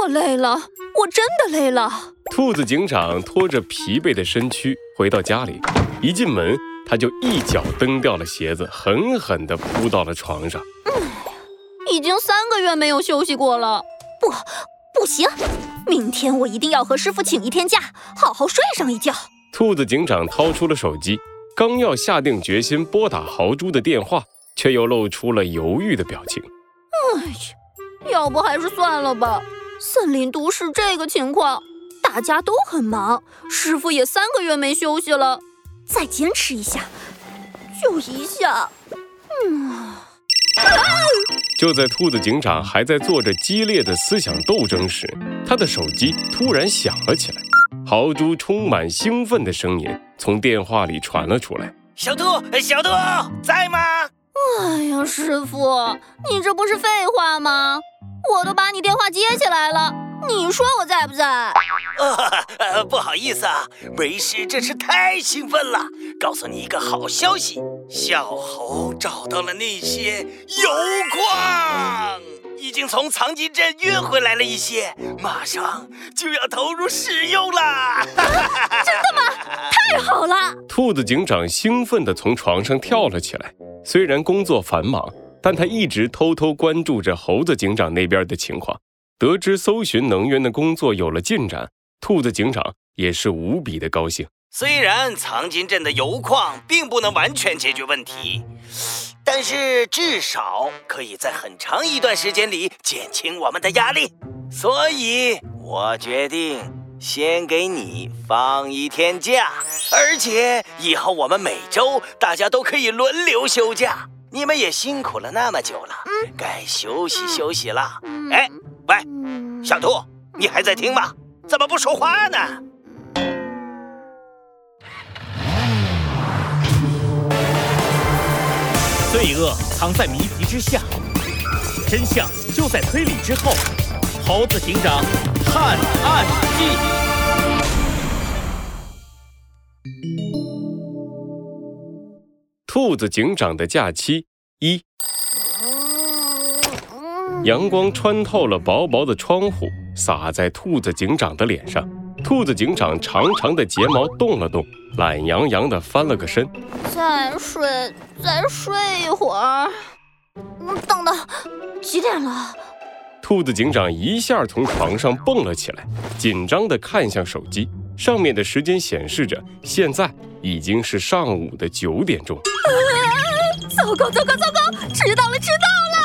我累了，我真的累了。兔子警长拖着疲惫的身躯回到家里，一进门他就一脚蹬掉了鞋子，狠狠地扑到了床上。嗯已经三个月没有休息过了，不，不行，明天我一定要和师傅请一天假，好好睡上一觉。兔子警长掏出了手机，刚要下定决心拨打豪猪的电话，却又露出了犹豫的表情。哎呀，要不还是算了吧。森林都市这个情况，大家都很忙，师傅也三个月没休息了，再坚持一下，就一下。嗯。就在兔子警长还在做着激烈的思想斗争时，他的手机突然响了起来。豪猪充满兴奋的声音从电话里传了出来：“小兔，小兔，在吗？”“哎呀，师傅，你这不是废话吗？我都把你电话接起来了，你说我在不在？”“ 呃，不好意思啊，为师这是太兴奋了。告诉你一个好消息，小猴找到了那些油矿。”已经从藏金镇运回来了一些，马上就要投入使用了。真的吗？太好了！兔子警长兴奋地从床上跳了起来。虽然工作繁忙，但他一直偷偷关注着猴子警长那边的情况。得知搜寻能源的工作有了进展，兔子警长也是无比的高兴。虽然藏金镇的油矿并不能完全解决问题。但是至少可以在很长一段时间里减轻我们的压力，所以我决定先给你放一天假，而且以后我们每周大家都可以轮流休假。你们也辛苦了那么久了，该休息休息了。哎，喂，小兔，你还在听吗？怎么不说话呢？罪恶藏在谜题之下，真相就在推理之后。猴子警长探案记。兔子警长的假期一。阳光穿透了薄薄的窗户，洒在兔子警长的脸上。兔子警长长长的睫毛动了动，懒洋洋的翻了个身。再睡，再睡一会儿。等等，几点了？兔子警长一下从床上蹦了起来，紧张的看向手机，上面的时间显示着现在已经是上午的九点钟。糟糕，糟糕，糟糕！迟到了，迟到了！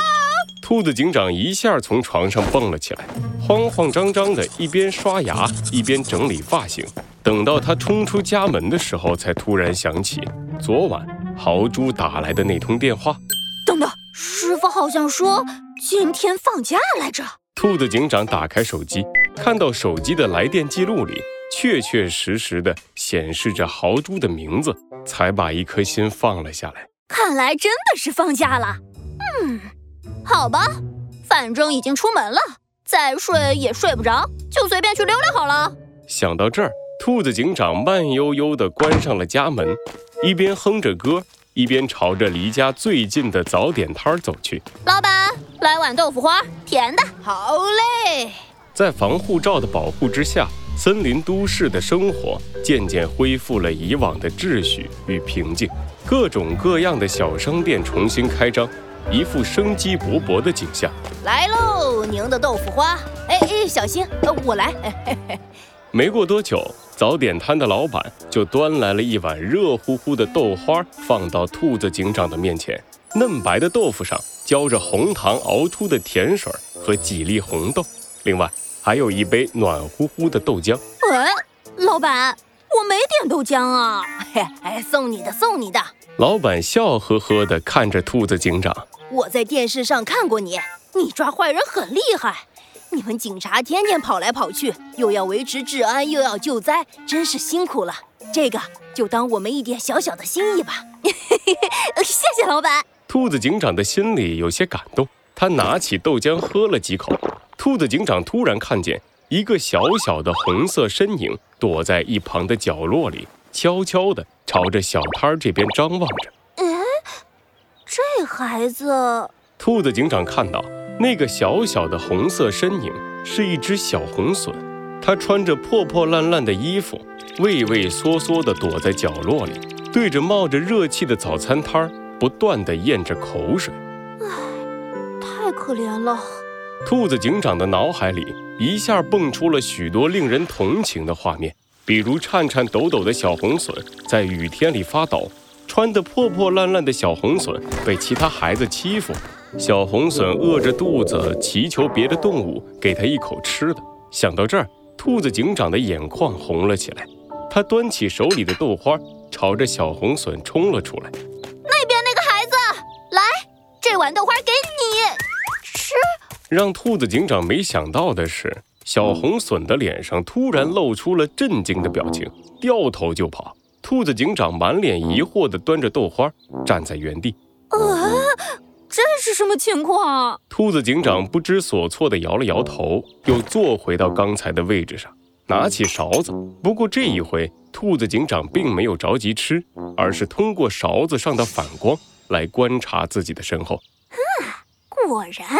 兔子警长一下从床上蹦了起来，慌慌张张的一边刷牙一边整理发型。等到他冲出家门的时候，才突然想起昨晚豪猪打来的那通电话。等等，师傅好像说今天放假来着。兔子警长打开手机，看到手机的来电记录里确确实实的显示着豪猪的名字，才把一颗心放了下来。看来真的是放假了。嗯。好吧，反正已经出门了，再睡也睡不着，就随便去溜溜好了。想到这儿，兔子警长慢悠悠地关上了家门，一边哼着歌，一边朝着离家最近的早点摊走去。老板，来碗豆腐花，甜的。好嘞。在防护罩的保护之下，森林都市的生活渐渐恢复了以往的秩序与平静，各种各样的小商店重新开张。一副生机勃勃的景象。来喽，您的豆腐花。哎哎，小心，呃，我来。没过多久，早点摊的老板就端来了一碗热乎乎的豆花，放到兔子警长的面前。嫩白的豆腐上浇着红糖熬出的甜水和几粒红豆，另外还有一杯暖乎乎的豆浆。哎，老板，我没点豆浆啊。嘿，哎，送你的，送你的。老板笑呵呵地看着兔子警长。我在电视上看过你，你抓坏人很厉害。你们警察天天跑来跑去，又要维持治安，又要救灾，真是辛苦了。这个就当我们一点小小的心意吧。谢谢老板。兔子警长的心里有些感动，他拿起豆浆喝了几口。兔子警长突然看见一个小小的红色身影躲在一旁的角落里。悄悄地朝着小摊儿这边张望着。哎，这孩子……兔子警长看到那个小小的红色身影是一只小红隼，它穿着破破烂烂的衣服，畏畏缩缩地躲在角落里，对着冒着热气的早餐摊儿不断地咽着口水。唉，太可怜了。兔子警长的脑海里一下蹦出了许多令人同情的画面，比如颤颤抖抖的小红隼在雨天里发抖，穿得破破烂烂的小红隼被其他孩子欺负。小红隼饿着肚子，祈求别的动物给它一口吃的。想到这儿，兔子警长的眼眶红了起来。他端起手里的豆花，朝着小红隼冲了出来。那边那个孩子，来，这碗豆花给你吃。让兔子警长没想到的是，小红隼的脸上突然露出了震惊的表情，掉头就跑。兔子警长满脸疑惑地端着豆花站在原地。啊。这是什么情况？兔子警长不知所措地摇了摇头，又坐回到刚才的位置上，拿起勺子。不过这一回，兔子警长并没有着急吃，而是通过勺子上的反光来观察自己的身后。啊，果然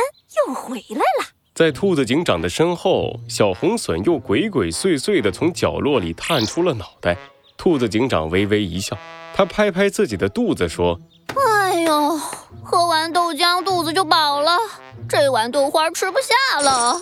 又回来了！在兔子警长的身后，小红隼又鬼鬼祟祟地从角落里探出了脑袋。兔子警长微微一笑，他拍拍自己的肚子说。哎呦，喝完豆浆肚子就饱了，这碗豆花吃不下了。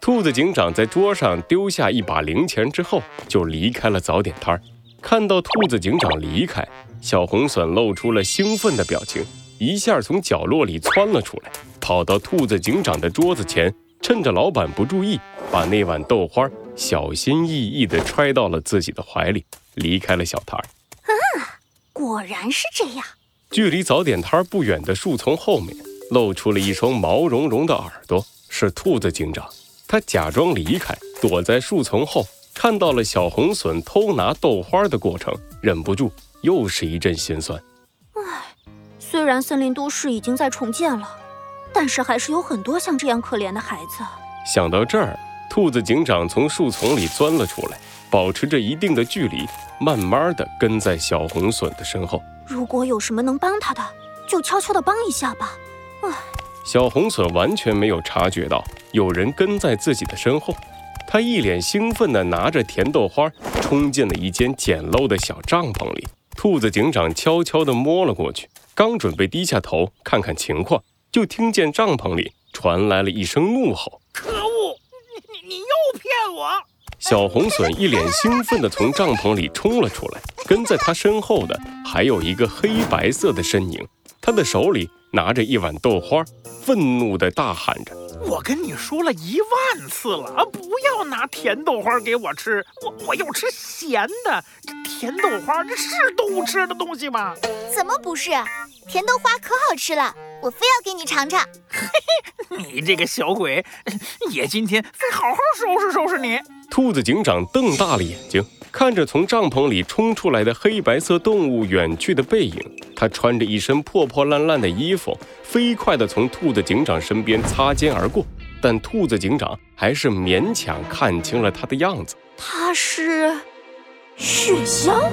兔子警长在桌上丢下一把零钱之后，就离开了早点摊儿。看到兔子警长离开，小红隼露出了兴奋的表情，一下从角落里窜了出来，跑到兔子警长的桌子前，趁着老板不注意，把那碗豆花小心翼翼地揣到了自己的怀里，离开了小摊儿。啊，果然是这样。距离早点摊不远的树丛后面，露出了一双毛茸茸的耳朵，是兔子警长。他假装离开，躲在树丛后，看到了小红隼偷拿豆花的过程，忍不住又是一阵心酸。唉，虽然森林都市已经在重建了，但是还是有很多像这样可怜的孩子。想到这儿，兔子警长从树丛里钻了出来，保持着一定的距离，慢慢的跟在小红隼的身后。如果有什么能帮他的，就悄悄的帮一下吧。唉，小红隼完全没有察觉到有人跟在自己的身后，他一脸兴奋地拿着甜豆花，冲进了一间简陋的小帐篷里。兔子警长悄悄地摸了过去，刚准备低下头看看情况，就听见帐篷里传来了一声怒吼：“可恶！你你你又骗我！”小红隼一脸兴奋地从帐篷里冲了出来，跟在他身后的还有一个黑白色的身影，他的手里拿着一碗豆花，愤怒地大喊着：“我跟你说了一万次了啊，不要拿甜豆花给我吃，我我要吃咸的。这甜豆花这是动物吃的东西吗？怎么不是？甜豆花可好吃了。”我非要给你尝尝，嘿嘿，你这个小鬼，爷今天非好好收拾收拾你！兔子警长瞪大了眼睛，看着从帐篷里冲出来的黑白色动物远去的背影。他穿着一身破破烂烂的衣服，飞快地从兔子警长身边擦肩而过，但兔子警长还是勉强看清了他的样子。他是雪橇。